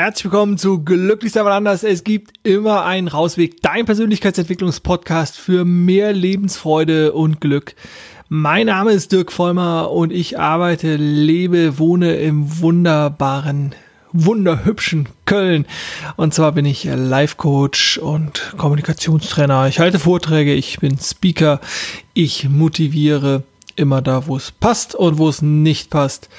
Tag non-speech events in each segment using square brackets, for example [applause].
Herzlich willkommen zu Glücklich sein anders. Es gibt immer einen Rausweg. Dein Persönlichkeitsentwicklungspodcast für mehr Lebensfreude und Glück. Mein Name ist Dirk Vollmer und ich arbeite, lebe, wohne im wunderbaren, wunderhübschen Köln. Und zwar bin ich Life Coach und Kommunikationstrainer. Ich halte Vorträge, ich bin Speaker, ich motiviere immer da, wo es passt und wo es nicht passt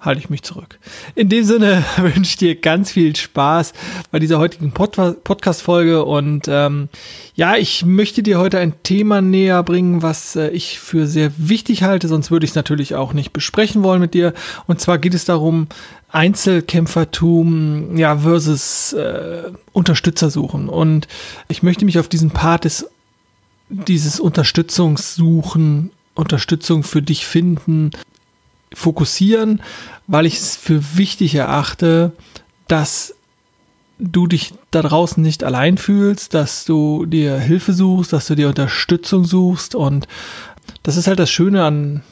halte ich mich zurück. In dem Sinne [laughs] wünsche ich dir ganz viel Spaß bei dieser heutigen Pod Podcast-Folge und ähm, ja, ich möchte dir heute ein Thema näher bringen, was äh, ich für sehr wichtig halte, sonst würde ich es natürlich auch nicht besprechen wollen mit dir. Und zwar geht es darum, Einzelkämpfertum ja, versus äh, Unterstützer suchen. Und ich möchte mich auf diesen Part des dieses Unterstützungssuchen Unterstützung für dich finden, fokussieren, weil ich es für wichtig erachte, dass du dich da draußen nicht allein fühlst, dass du dir Hilfe suchst, dass du dir Unterstützung suchst. Und das ist halt das Schöne an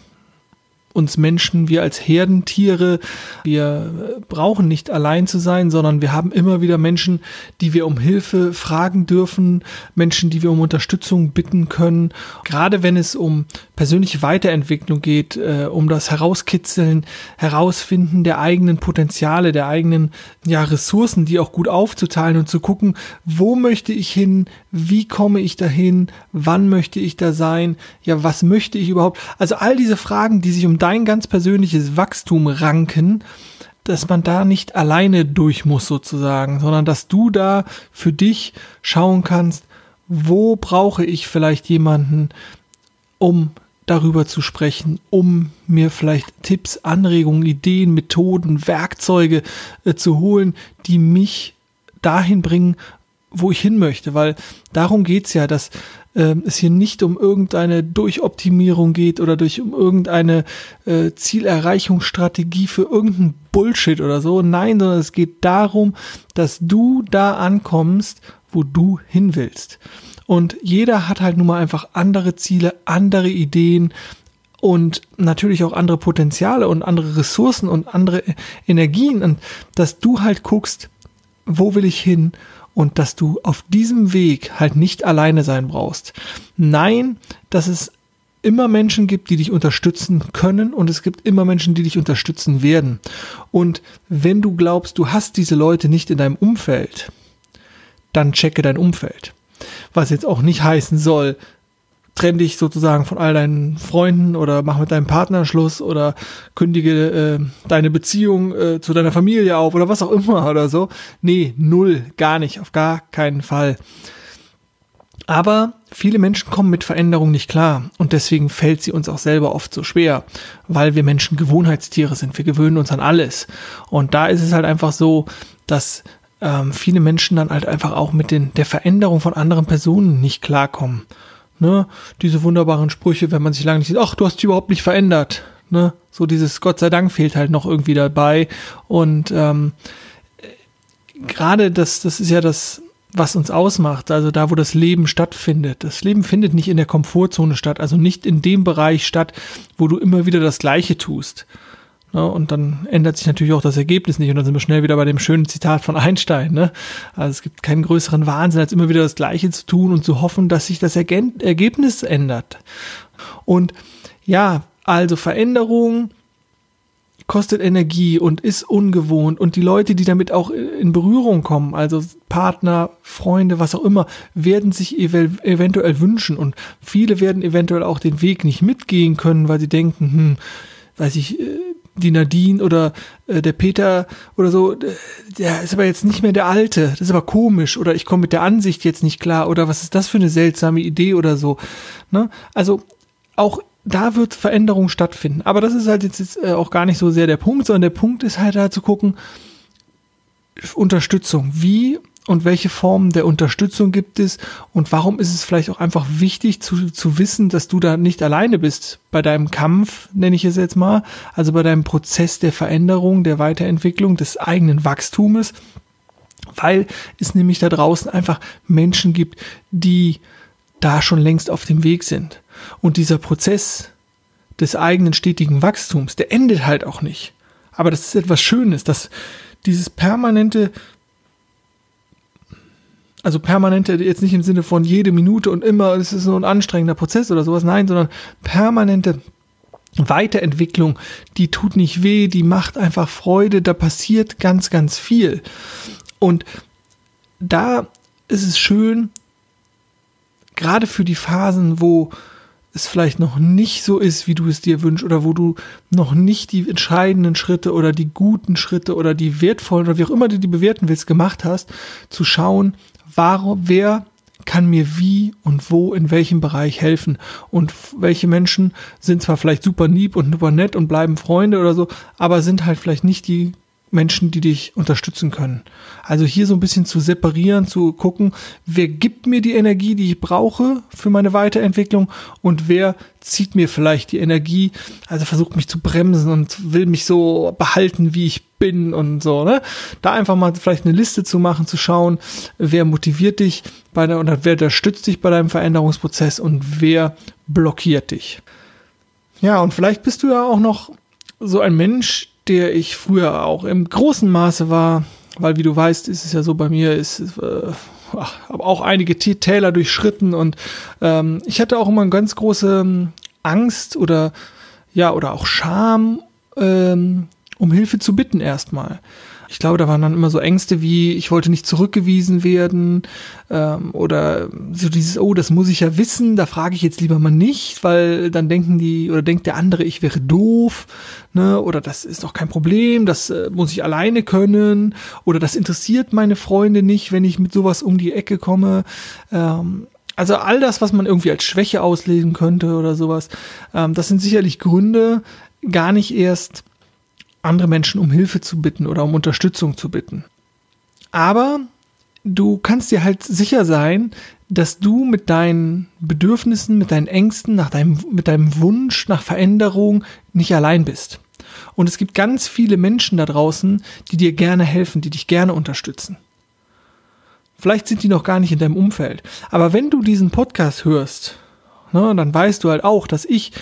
uns Menschen, wir als Herdentiere, wir brauchen nicht allein zu sein, sondern wir haben immer wieder Menschen, die wir um Hilfe fragen dürfen, Menschen, die wir um Unterstützung bitten können. Gerade wenn es um persönliche Weiterentwicklung geht, äh, um das Herauskitzeln, Herausfinden der eigenen Potenziale, der eigenen ja, Ressourcen, die auch gut aufzuteilen und zu gucken, wo möchte ich hin, wie komme ich dahin, wann möchte ich da sein, ja, was möchte ich überhaupt? Also all diese Fragen, die sich um dein ganz persönliches Wachstum ranken, dass man da nicht alleine durch muss sozusagen, sondern dass du da für dich schauen kannst, wo brauche ich vielleicht jemanden, um darüber zu sprechen, um mir vielleicht Tipps, Anregungen, Ideen, Methoden, Werkzeuge äh, zu holen, die mich dahin bringen, wo ich hin möchte, weil darum geht's ja, dass äh, es hier nicht um irgendeine Durchoptimierung geht oder durch um irgendeine äh, Zielerreichungsstrategie für irgendeinen Bullshit oder so. Nein, sondern es geht darum, dass du da ankommst, wo du hin willst. Und jeder hat halt nun mal einfach andere Ziele, andere Ideen und natürlich auch andere Potenziale und andere Ressourcen und andere Energien. Und dass du halt guckst, wo will ich hin und dass du auf diesem Weg halt nicht alleine sein brauchst. Nein, dass es immer Menschen gibt, die dich unterstützen können und es gibt immer Menschen, die dich unterstützen werden. Und wenn du glaubst, du hast diese Leute nicht in deinem Umfeld, dann checke dein Umfeld. Was jetzt auch nicht heißen soll, trenn dich sozusagen von all deinen Freunden oder mach mit deinem Partner Schluss oder kündige äh, deine Beziehung äh, zu deiner Familie auf oder was auch immer [laughs] oder so. Nee, null, gar nicht, auf gar keinen Fall. Aber viele Menschen kommen mit Veränderung nicht klar und deswegen fällt sie uns auch selber oft so schwer, weil wir Menschen Gewohnheitstiere sind. Wir gewöhnen uns an alles. Und da ist es halt einfach so, dass ähm, viele Menschen dann halt einfach auch mit den, der Veränderung von anderen Personen nicht klarkommen. Ne? Diese wunderbaren Sprüche, wenn man sich lange nicht sieht, ach, du hast dich überhaupt nicht verändert. Ne? So dieses Gott sei Dank fehlt halt noch irgendwie dabei. Und ähm, gerade das, das ist ja das, was uns ausmacht, also da, wo das Leben stattfindet. Das Leben findet nicht in der Komfortzone statt, also nicht in dem Bereich statt, wo du immer wieder das Gleiche tust. Ne? Und dann ändert sich natürlich auch das Ergebnis nicht. Und dann sind wir schnell wieder bei dem schönen Zitat von Einstein. Ne? Also es gibt keinen größeren Wahnsinn, als immer wieder das Gleiche zu tun und zu hoffen, dass sich das Ergebnis ändert. Und ja, also Veränderung kostet Energie und ist ungewohnt und die Leute, die damit auch in Berührung kommen, also Partner, Freunde, was auch immer, werden sich ev eventuell wünschen und viele werden eventuell auch den Weg nicht mitgehen können, weil sie denken, hm, weiß ich, äh, die Nadine oder äh, der Peter oder so, der ist aber jetzt nicht mehr der Alte. Das ist aber komisch oder ich komme mit der Ansicht jetzt nicht klar oder was ist das für eine seltsame Idee oder so. Ne? Also auch da wird Veränderung stattfinden. Aber das ist halt jetzt, jetzt äh, auch gar nicht so sehr der Punkt, sondern der Punkt ist halt da zu gucken, Unterstützung. Wie und welche Formen der Unterstützung gibt es und warum ist es vielleicht auch einfach wichtig zu, zu wissen, dass du da nicht alleine bist bei deinem Kampf, nenne ich es jetzt mal, also bei deinem Prozess der Veränderung, der Weiterentwicklung, des eigenen Wachstumes, weil es nämlich da draußen einfach Menschen gibt, die da schon längst auf dem Weg sind. Und dieser Prozess des eigenen stetigen Wachstums, der endet halt auch nicht. Aber das ist etwas Schönes, dass dieses permanente, also permanente jetzt nicht im Sinne von jede Minute und immer, es ist so ein anstrengender Prozess oder sowas, nein, sondern permanente Weiterentwicklung, die tut nicht weh, die macht einfach Freude, da passiert ganz, ganz viel. Und da ist es schön, gerade für die Phasen, wo es vielleicht noch nicht so ist, wie du es dir wünschst, oder wo du noch nicht die entscheidenden Schritte oder die guten Schritte oder die wertvollen oder wie auch immer du die bewerten willst, gemacht hast, zu schauen, warum, wer kann mir wie und wo in welchem Bereich helfen? Und welche Menschen sind zwar vielleicht super lieb und super nett und bleiben Freunde oder so, aber sind halt vielleicht nicht die Menschen, die dich unterstützen können. Also hier so ein bisschen zu separieren, zu gucken, wer gibt mir die Energie, die ich brauche für meine Weiterentwicklung und wer zieht mir vielleicht die Energie, also versucht mich zu bremsen und will mich so behalten, wie ich bin und so, ne? Da einfach mal vielleicht eine Liste zu machen, zu schauen, wer motiviert dich bei der, oder wer unterstützt dich bei deinem Veränderungsprozess und wer blockiert dich. Ja, und vielleicht bist du ja auch noch so ein Mensch, der ich früher auch im großen Maße war, weil wie du weißt, ist es ja so bei mir, ist äh, habe auch einige Täler durchschritten und ähm, ich hatte auch immer eine ganz große ähm, Angst oder ja oder auch Scham, ähm, um Hilfe zu bitten erstmal ich glaube, da waren dann immer so Ängste wie, ich wollte nicht zurückgewiesen werden ähm, oder so dieses, oh, das muss ich ja wissen, da frage ich jetzt lieber mal nicht, weil dann denken die oder denkt der andere, ich wäre doof, ne, oder das ist doch kein Problem, das äh, muss ich alleine können oder das interessiert meine Freunde nicht, wenn ich mit sowas um die Ecke komme. Ähm, also all das, was man irgendwie als Schwäche auslesen könnte oder sowas, ähm, das sind sicherlich Gründe, gar nicht erst andere Menschen um Hilfe zu bitten oder um Unterstützung zu bitten. Aber du kannst dir halt sicher sein, dass du mit deinen Bedürfnissen, mit deinen Ängsten, nach deinem, mit deinem Wunsch nach Veränderung nicht allein bist. Und es gibt ganz viele Menschen da draußen, die dir gerne helfen, die dich gerne unterstützen. Vielleicht sind die noch gar nicht in deinem Umfeld. Aber wenn du diesen Podcast hörst, ne, dann weißt du halt auch, dass ich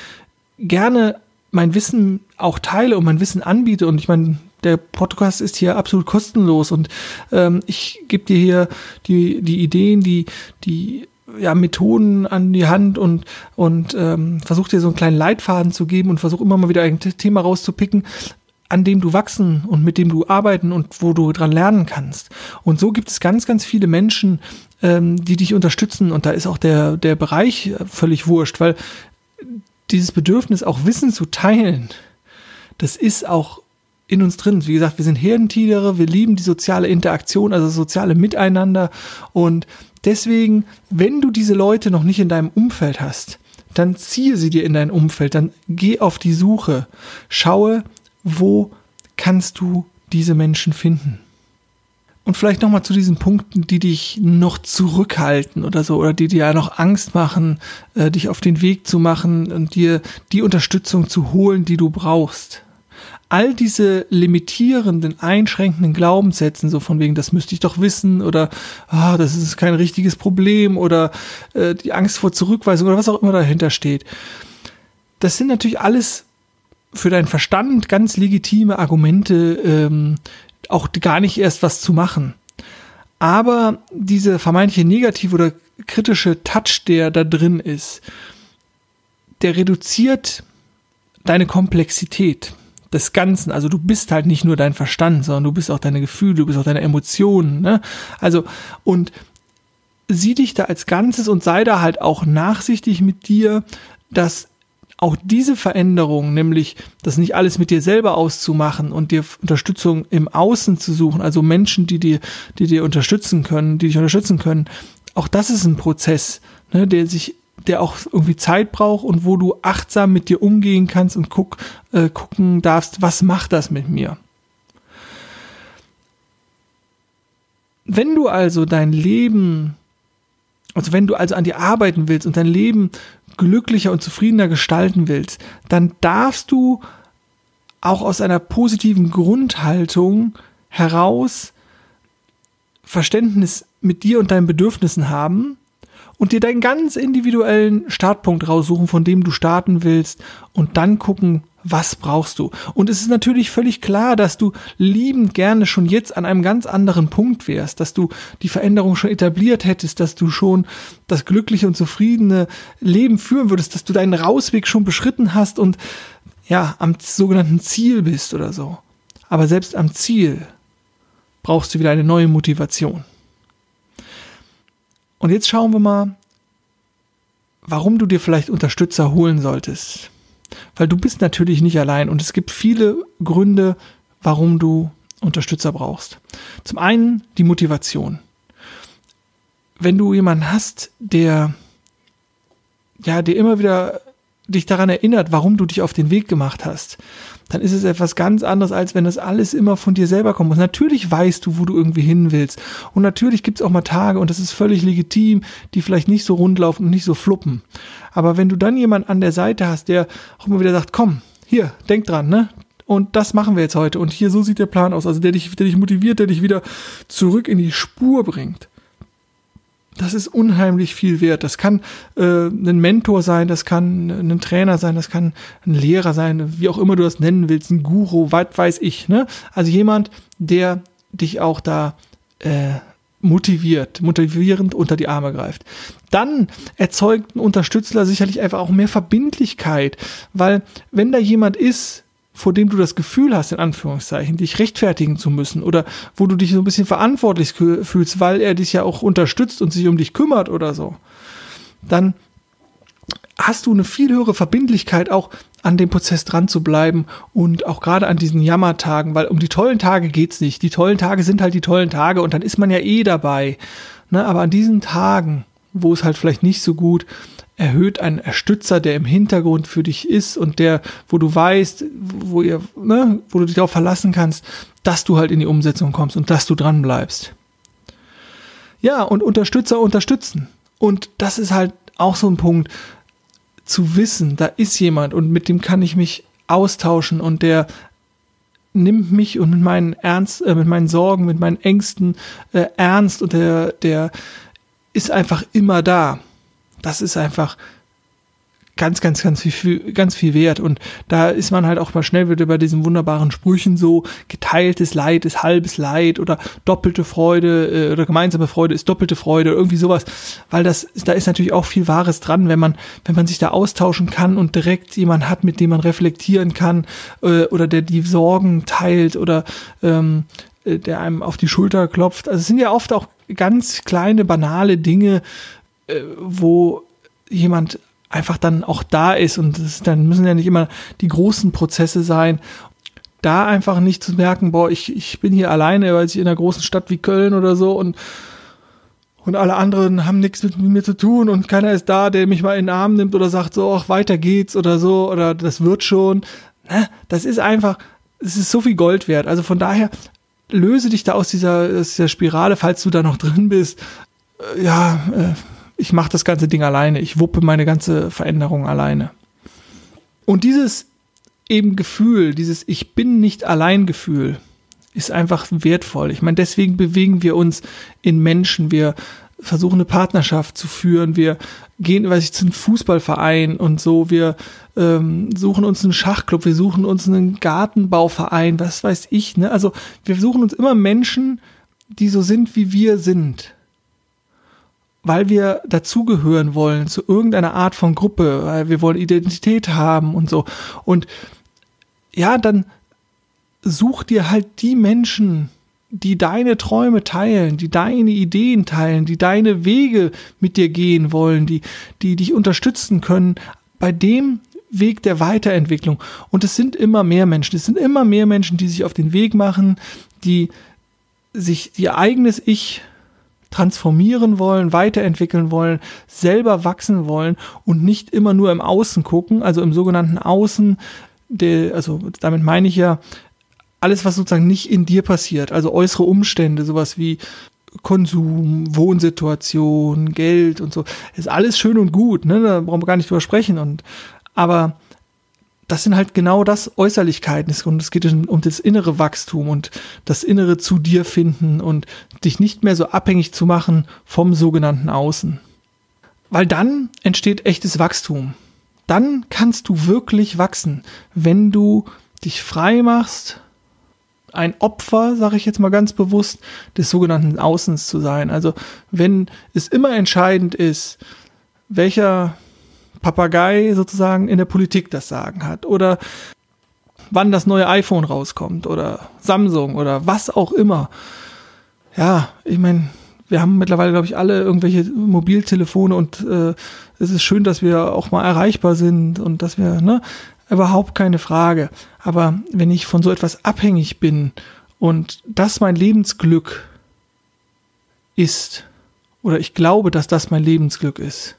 gerne mein Wissen auch teile und mein Wissen anbiete. Und ich meine, der Podcast ist hier absolut kostenlos und ähm, ich gebe dir hier die, die Ideen, die, die ja, Methoden an die Hand und, und ähm, versuche dir so einen kleinen Leitfaden zu geben und versuche immer mal wieder ein Thema rauszupicken, an dem du wachsen und mit dem du arbeiten und wo du dran lernen kannst. Und so gibt es ganz, ganz viele Menschen, ähm, die dich unterstützen und da ist auch der, der Bereich völlig wurscht, weil dieses Bedürfnis, auch Wissen zu teilen, das ist auch in uns drin. Wie gesagt, wir sind Herdentiere, wir lieben die soziale Interaktion, also das soziale Miteinander. Und deswegen, wenn du diese Leute noch nicht in deinem Umfeld hast, dann ziehe sie dir in dein Umfeld, dann geh auf die Suche, schaue, wo kannst du diese Menschen finden. Und vielleicht nochmal zu diesen Punkten, die dich noch zurückhalten oder so, oder die dir ja noch Angst machen, äh, dich auf den Weg zu machen und dir die Unterstützung zu holen, die du brauchst. All diese limitierenden, einschränkenden Glaubenssätzen, so von wegen, das müsste ich doch wissen, oder ah, das ist kein richtiges Problem, oder äh, die Angst vor Zurückweisung oder was auch immer dahinter steht. Das sind natürlich alles für deinen Verstand ganz legitime Argumente, ähm, auch gar nicht erst was zu machen. Aber diese vermeintliche negative oder kritische Touch, der da drin ist, der reduziert deine Komplexität des Ganzen. Also du bist halt nicht nur dein Verstand, sondern du bist auch deine Gefühle, du bist auch deine Emotionen. Ne? Also und sieh dich da als Ganzes und sei da halt auch nachsichtig mit dir, dass auch diese Veränderung, nämlich das nicht alles mit dir selber auszumachen und dir Unterstützung im Außen zu suchen, also Menschen, die dir, die dir unterstützen können, die dich unterstützen können, auch das ist ein Prozess, ne, der sich, der auch irgendwie Zeit braucht und wo du achtsam mit dir umgehen kannst und guck, äh, gucken darfst, was macht das mit mir? Wenn du also dein Leben also wenn du also an dir arbeiten willst und dein Leben glücklicher und zufriedener gestalten willst, dann darfst du auch aus einer positiven Grundhaltung heraus Verständnis mit dir und deinen Bedürfnissen haben und dir deinen ganz individuellen Startpunkt raussuchen, von dem du starten willst und dann gucken, Was brauchst du? Und es ist natürlich völlig klar, dass du liebend gerne schon jetzt an einem ganz anderen Punkt wärst, dass du die Veränderung schon etabliert hättest, dass du schon das glückliche und zufriedene Leben führen würdest, dass du deinen Rausweg schon beschritten hast und ja, am sogenannten Ziel bist oder so. Aber selbst am Ziel brauchst du wieder eine neue Motivation. Und jetzt schauen wir mal, warum du dir vielleicht Unterstützer holen solltest. Weil du bist natürlich nicht allein und es gibt viele Gründe, warum du Unterstützer brauchst. Zum einen die Motivation. Wenn du jemanden hast, der ja, dir immer wieder dich daran erinnert, warum du dich auf den Weg gemacht hast, dann ist es etwas ganz anderes, als wenn das alles immer von dir selber kommt. Und natürlich weißt du, wo du irgendwie hin willst. Und natürlich gibt es auch mal Tage, und das ist völlig legitim, die vielleicht nicht so rund laufen und nicht so fluppen. Aber wenn du dann jemanden an der Seite hast, der auch immer wieder sagt, komm, hier, denk dran, ne? Und das machen wir jetzt heute. Und hier, so sieht der Plan aus. Also der dich, der dich motiviert, der dich wieder zurück in die Spur bringt das ist unheimlich viel wert. Das kann äh, ein Mentor sein, das kann ein Trainer sein, das kann ein Lehrer sein, wie auch immer du das nennen willst, ein Guru, weit weiß ich. Ne? Also jemand, der dich auch da äh, motiviert, motivierend unter die Arme greift. Dann erzeugt ein Unterstützer sicherlich einfach auch mehr Verbindlichkeit, weil wenn da jemand ist, vor dem du das Gefühl hast, in Anführungszeichen, dich rechtfertigen zu müssen oder wo du dich so ein bisschen verantwortlich fühlst, weil er dich ja auch unterstützt und sich um dich kümmert oder so, dann hast du eine viel höhere Verbindlichkeit auch an dem Prozess dran zu bleiben und auch gerade an diesen Jammertagen, weil um die tollen Tage geht's nicht. Die tollen Tage sind halt die tollen Tage und dann ist man ja eh dabei. Ne? Aber an diesen Tagen, wo es halt vielleicht nicht so gut erhöht ein Erstützer, der im Hintergrund für dich ist und der, wo du weißt, wo ihr, ne, wo du dich darauf verlassen kannst, dass du halt in die Umsetzung kommst und dass du dran bleibst. Ja, und Unterstützer unterstützen. Und das ist halt auch so ein Punkt, zu wissen, da ist jemand und mit dem kann ich mich austauschen und der nimmt mich und mit meinen Ernst, äh, mit meinen Sorgen, mit meinen Ängsten äh, ernst und der, der ist einfach immer da das ist einfach ganz, ganz, ganz viel, ganz viel wert. Und da ist man halt auch mal schnell wieder bei diesen wunderbaren Sprüchen so, geteiltes Leid ist halbes Leid oder doppelte Freude äh, oder gemeinsame Freude ist doppelte Freude, irgendwie sowas. Weil das, da ist natürlich auch viel Wahres dran, wenn man, wenn man sich da austauschen kann und direkt jemand hat, mit dem man reflektieren kann äh, oder der die Sorgen teilt oder ähm, äh, der einem auf die Schulter klopft. Also es sind ja oft auch ganz kleine, banale Dinge, äh, wo jemand einfach dann auch da ist und das, dann müssen ja nicht immer die großen Prozesse sein. Da einfach nicht zu merken, boah, ich, ich bin hier alleine, weil ich in einer großen Stadt wie Köln oder so und und alle anderen haben nichts mit mir zu tun und keiner ist da, der mich mal in den Arm nimmt oder sagt so, ach, weiter geht's oder so oder das wird schon. Ne? Das ist einfach, es ist so viel Gold wert. Also von daher löse dich da aus dieser, aus dieser Spirale, falls du da noch drin bist. Äh, ja, äh, ich mache das ganze Ding alleine, ich wuppe meine ganze Veränderung alleine. Und dieses eben Gefühl, dieses Ich bin nicht allein Gefühl, ist einfach wertvoll. Ich meine, deswegen bewegen wir uns in Menschen, wir versuchen eine Partnerschaft zu führen, wir gehen, weiß ich, zu einem Fußballverein und so, wir ähm, suchen uns einen Schachclub, wir suchen uns einen Gartenbauverein, was weiß ich, ne? Also wir suchen uns immer Menschen, die so sind, wie wir sind weil wir dazugehören wollen zu irgendeiner Art von Gruppe, weil wir wollen Identität haben und so. Und ja, dann such dir halt die Menschen, die deine Träume teilen, die deine Ideen teilen, die deine Wege mit dir gehen wollen, die, die dich unterstützen können bei dem Weg der Weiterentwicklung. Und es sind immer mehr Menschen, es sind immer mehr Menschen, die sich auf den Weg machen, die sich ihr eigenes Ich transformieren wollen, weiterentwickeln wollen, selber wachsen wollen und nicht immer nur im Außen gucken, also im sogenannten Außen, der, also damit meine ich ja alles, was sozusagen nicht in dir passiert, also äußere Umstände, sowas wie Konsum, Wohnsituation, Geld und so, ist alles schön und gut, ne? Da brauchen wir gar nicht drüber sprechen. Und aber das sind halt genau das Äußerlichkeiten und es geht um das innere Wachstum und das innere zu dir finden und dich nicht mehr so abhängig zu machen vom sogenannten Außen. Weil dann entsteht echtes Wachstum. dann kannst du wirklich wachsen, wenn du dich frei machst, ein Opfer, sage ich jetzt mal ganz bewusst, des sogenannten Außens zu sein. Also wenn es immer entscheidend ist, welcher Papagei sozusagen in der Politik das Sagen hat oder wann das neue iPhone rauskommt oder Samsung oder was auch immer. Ja, ich meine, wir haben mittlerweile, glaube ich, alle irgendwelche Mobiltelefone und äh, es ist schön, dass wir auch mal erreichbar sind und dass wir, ne, überhaupt keine Frage. Aber wenn ich von so etwas abhängig bin und das mein Lebensglück ist, oder ich glaube, dass das mein Lebensglück ist,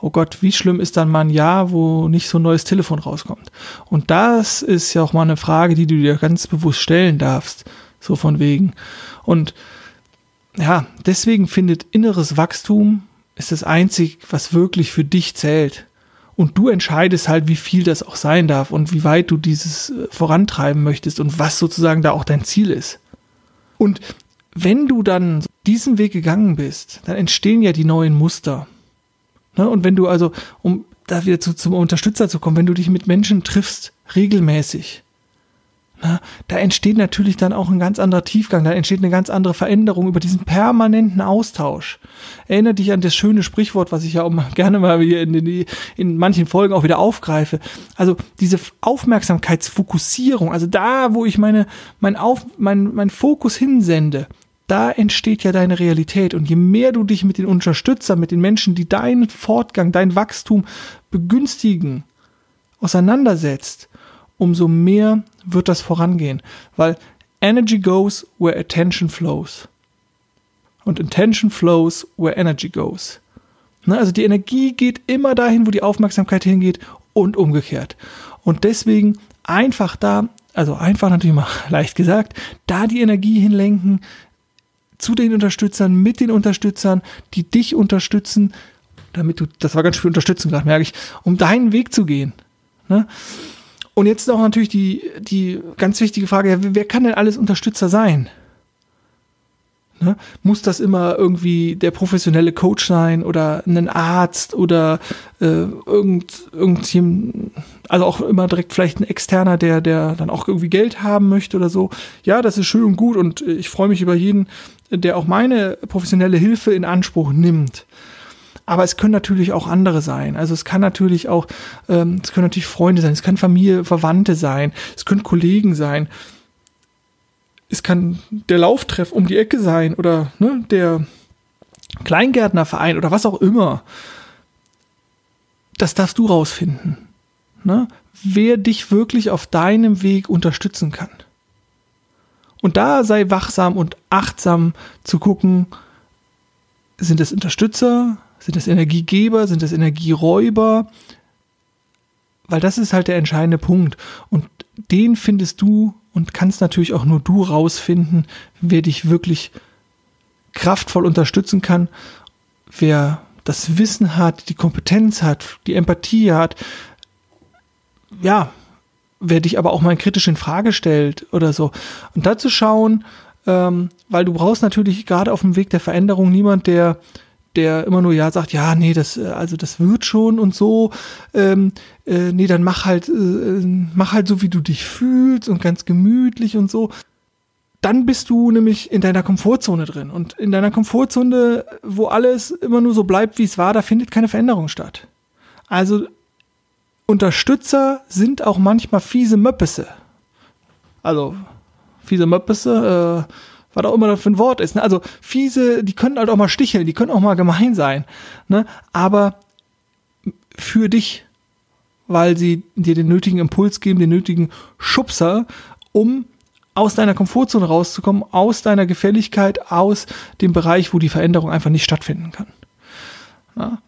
oh Gott, wie schlimm ist dann mal ein Jahr, wo nicht so ein neues Telefon rauskommt? Und das ist ja auch mal eine Frage, die du dir ganz bewusst stellen darfst, so von wegen. Und ja, deswegen findet inneres Wachstum ist das einzig, was wirklich für dich zählt. Und du entscheidest halt, wie viel das auch sein darf und wie weit du dieses äh, vorantreiben möchtest und was sozusagen da auch dein Ziel ist. Und wenn du dann diesen Weg gegangen bist, dann entstehen ja die neuen Muster. Ne? Und wenn du also, um da wieder zu, zum Unterstützer zu kommen, wenn du dich mit Menschen triffst, regelmäßig, na, da entsteht natürlich dann auch ein ganz anderer Tiefgang, da entsteht eine ganz andere Veränderung über diesen permanenten Austausch. Erinnere dich an das schöne Sprichwort, was ich ja auch [laughs] gerne mal hier in, in, in manchen Folgen auch wieder aufgreife. Also diese Aufmerksamkeitsfokussierung, also da, wo ich meine, mein, Auf, mein, mein Fokus hinsende, da entsteht ja deine Realität. Und je mehr du dich mit den Unterstützern, mit den Menschen, die deinen Fortgang, dein Wachstum begünstigen, auseinandersetzt, umso mehr wird das vorangehen. Weil Energy goes where attention flows. Und attention flows where energy goes. Ne, also die Energie geht immer dahin, wo die Aufmerksamkeit hingeht und umgekehrt. Und deswegen einfach da, also einfach natürlich mal [laughs] leicht gesagt, da die Energie hinlenken, zu den Unterstützern, mit den Unterstützern, die dich unterstützen, damit du, das war ganz schön unterstützen gerade, merke ich, um deinen Weg zu gehen. Ne? Und jetzt auch natürlich die, die ganz wichtige Frage, wer kann denn alles Unterstützer sein? Ne? Muss das immer irgendwie der professionelle Coach sein oder ein Arzt oder äh, irgend, irgendjemand, also auch immer direkt vielleicht ein externer, der, der dann auch irgendwie Geld haben möchte oder so. Ja, das ist schön und gut und ich freue mich über jeden, der auch meine professionelle Hilfe in Anspruch nimmt. Aber es können natürlich auch andere sein. Also es kann natürlich auch, ähm, es können natürlich Freunde sein, es kann Familie, Verwandte sein, es können Kollegen sein. Es kann der Lauftreff um die Ecke sein oder ne, der Kleingärtnerverein oder was auch immer. Das darfst du rausfinden. Ne? Wer dich wirklich auf deinem Weg unterstützen kann. Und da sei wachsam und achtsam zu gucken, sind es Unterstützer, sind es Energiegeber, sind es Energieräuber? Weil das ist halt der entscheidende Punkt. Und den findest du und kannst natürlich auch nur du rausfinden, wer dich wirklich kraftvoll unterstützen kann, wer das Wissen hat, die Kompetenz hat, die Empathie hat, ja, wer dich aber auch mal kritisch in Frage stellt oder so. Und dazu schauen, ähm, weil du brauchst natürlich gerade auf dem Weg der Veränderung niemand, der der immer nur ja sagt, ja, nee, das, also das wird schon und so, ähm, äh, nee, dann mach halt, äh, mach halt so, wie du dich fühlst und ganz gemütlich und so. Dann bist du nämlich in deiner Komfortzone drin. Und in deiner Komfortzone, wo alles immer nur so bleibt, wie es war, da findet keine Veränderung statt. Also Unterstützer sind auch manchmal fiese Möppisse. Also, fiese Möppisse, äh, was auch immer das für ein Wort ist. Ne? Also fiese, die können halt auch mal sticheln, die können auch mal gemein sein. Ne? Aber für dich, weil sie dir den nötigen Impuls geben, den nötigen Schubser, um aus deiner Komfortzone rauszukommen, aus deiner Gefälligkeit, aus dem Bereich, wo die Veränderung einfach nicht stattfinden kann. Ja?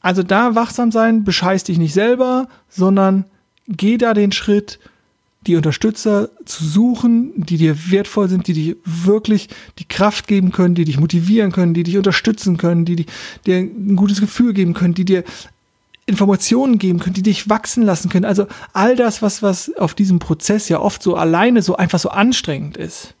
Also da wachsam sein, bescheiß dich nicht selber, sondern geh da den Schritt, die Unterstützer zu suchen, die dir wertvoll sind, die dir wirklich die Kraft geben können, die dich motivieren können, die dich unterstützen können, die dir ein gutes Gefühl geben können, die dir Informationen geben können, die dich wachsen lassen können. Also all das, was, was auf diesem Prozess ja oft so alleine so einfach so anstrengend ist.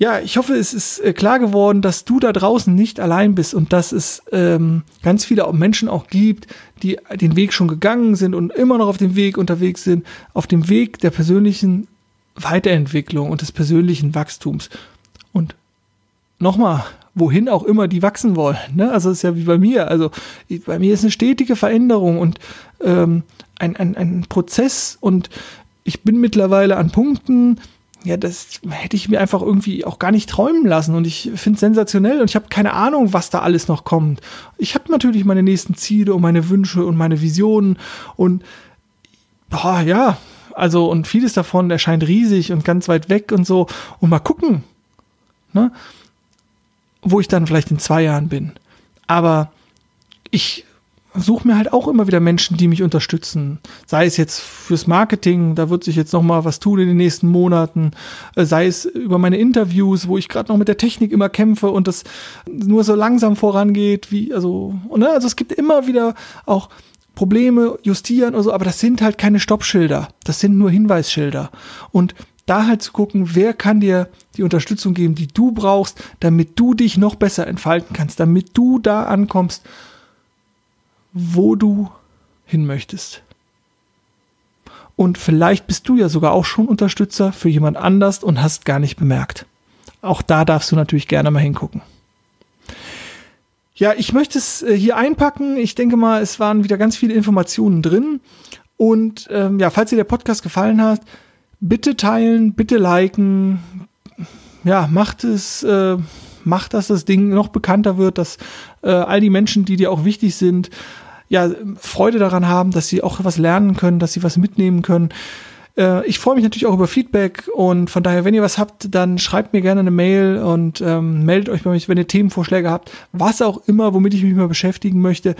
Ja, ich hoffe, es ist äh, klar geworden, dass du da draußen nicht allein bist und dass es ähm, ganz viele Menschen auch gibt, die den Weg schon gegangen sind und immer noch auf dem Weg unterwegs sind, auf dem Weg der persönlichen Weiterentwicklung und des persönlichen Wachstums. Und nochmal, wohin auch immer die wachsen wollen. Ne? Also es ist ja wie bei mir. Also bei mir ist eine stetige Veränderung und ähm, ein, ein, ein Prozess und ich bin mittlerweile an Punkten, ja, das hätte ich mir einfach irgendwie auch gar nicht träumen lassen. Und ich finde es sensationell und ich habe keine Ahnung, was da alles noch kommt. Ich habe natürlich meine nächsten Ziele und meine Wünsche und meine Visionen und boah, ja, also und vieles davon erscheint riesig und ganz weit weg und so. Und mal gucken, ne, wo ich dann vielleicht in zwei Jahren bin. Aber ich suche mir halt auch immer wieder Menschen, die mich unterstützen. Sei es jetzt fürs Marketing, da wird sich jetzt noch mal was tun in den nächsten Monaten. Äh, sei es über meine Interviews, wo ich gerade noch mit der Technik immer kämpfe und das nur so langsam vorangeht, wie also ne? also es gibt immer wieder auch Probleme justieren oder so, aber das sind halt keine Stoppschilder. Das sind nur Hinweisschilder und da halt zu gucken, wer kann dir die Unterstützung geben, die du brauchst, damit du dich noch besser entfalten kannst, damit du da ankommst, wo du hin möchtest. Und vielleicht bist du ja sogar auch schon Unterstützer für jemand anders und hast gar nicht bemerkt. Auch da darfst du natürlich gerne mal hingucken. Ja, ich möchte es äh, hier einpacken. Ich denke mal, es waren wieder ganz viele Informationen drin. Und ähm, ja, falls dir der Podcast gefallen hat, bitte teilen, bitte liken. Ja, macht es, äh, macht, dass das Ding noch bekannter wird, dass äh, all die Menschen, die dir auch wichtig sind, ja, Freude daran haben, dass sie auch was lernen können, dass sie was mitnehmen können. Äh, ich freue mich natürlich auch über Feedback und von daher, wenn ihr was habt, dann schreibt mir gerne eine Mail und ähm, meldet euch bei mich, wenn ihr Themenvorschläge habt, was auch immer, womit ich mich mal beschäftigen möchte.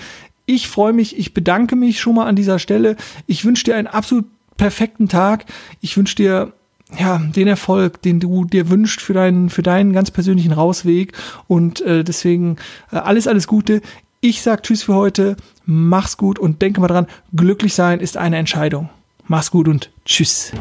Ich freue mich, ich bedanke mich schon mal an dieser Stelle. Ich wünsche dir einen absolut perfekten Tag. Ich wünsche dir ja, den Erfolg, den du dir wünschst für deinen, für deinen ganz persönlichen Rausweg. Und äh, deswegen äh, alles, alles Gute. Ich sag Tschüss für heute, mach's gut und denke mal dran, glücklich sein ist eine Entscheidung. Mach's gut und Tschüss.